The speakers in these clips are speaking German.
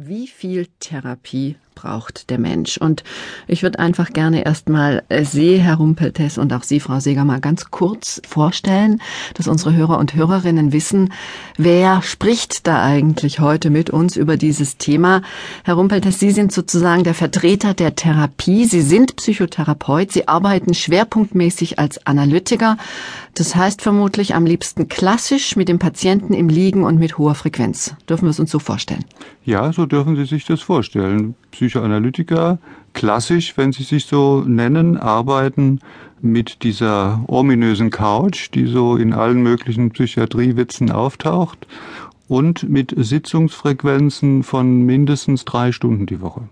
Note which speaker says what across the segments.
Speaker 1: Wie viel Therapie braucht der Mensch? Und ich würde einfach gerne erstmal äh, Sie, Herr Rumpeltes, und auch Sie, Frau Seger, mal ganz kurz vorstellen, dass unsere Hörer und Hörerinnen wissen, wer spricht da eigentlich heute mit uns über dieses Thema. Herr Rumpeltes, Sie sind sozusagen der Vertreter der Therapie. Sie sind Psychotherapeut. Sie arbeiten schwerpunktmäßig als Analytiker. Das heißt vermutlich am liebsten klassisch mit dem Patienten im Liegen und mit hoher Frequenz. Dürfen wir es uns so vorstellen?
Speaker 2: Ja, so dürfen Sie sich das vorstellen. Psychoanalytiker, klassisch, wenn Sie sich so nennen, arbeiten mit dieser ominösen Couch, die so in allen möglichen Psychiatriewitzen auftaucht und mit Sitzungsfrequenzen von mindestens drei Stunden die Woche.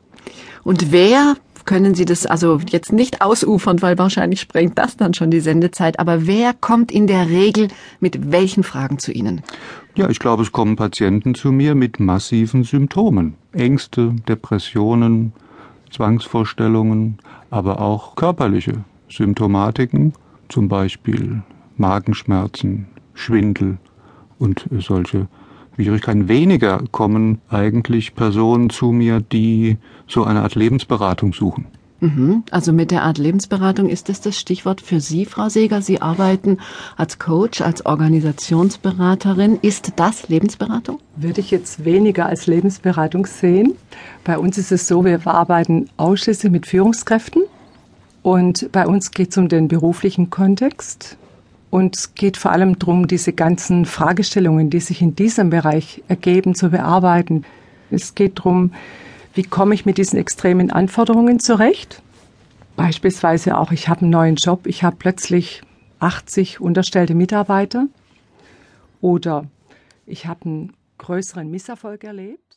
Speaker 1: Und wer können Sie das also jetzt nicht ausufern, weil wahrscheinlich sprengt das dann schon die Sendezeit. Aber wer kommt in der Regel mit welchen Fragen zu Ihnen?
Speaker 2: Ja, ich glaube, es kommen Patienten zu mir mit massiven Symptomen. Ängste, Depressionen, Zwangsvorstellungen, aber auch körperliche Symptomatiken, zum Beispiel Magenschmerzen, Schwindel und solche Schwierigkeiten. Weniger kommen eigentlich Personen zu mir, die so eine Art Lebensberatung suchen.
Speaker 1: Mhm. Also mit der Art Lebensberatung ist das das Stichwort für Sie, Frau Seger. Sie arbeiten als Coach, als Organisationsberaterin. Ist das Lebensberatung?
Speaker 3: Würde ich jetzt weniger als Lebensberatung sehen. Bei uns ist es so, wir arbeiten ausschließlich mit Führungskräften und bei uns geht es um den beruflichen Kontext. Und es geht vor allem darum, diese ganzen Fragestellungen, die sich in diesem Bereich ergeben, zu bearbeiten. Es geht darum, wie komme ich mit diesen extremen Anforderungen zurecht? Beispielsweise auch, ich habe einen neuen Job, ich habe plötzlich 80 unterstellte Mitarbeiter oder ich habe einen größeren Misserfolg erlebt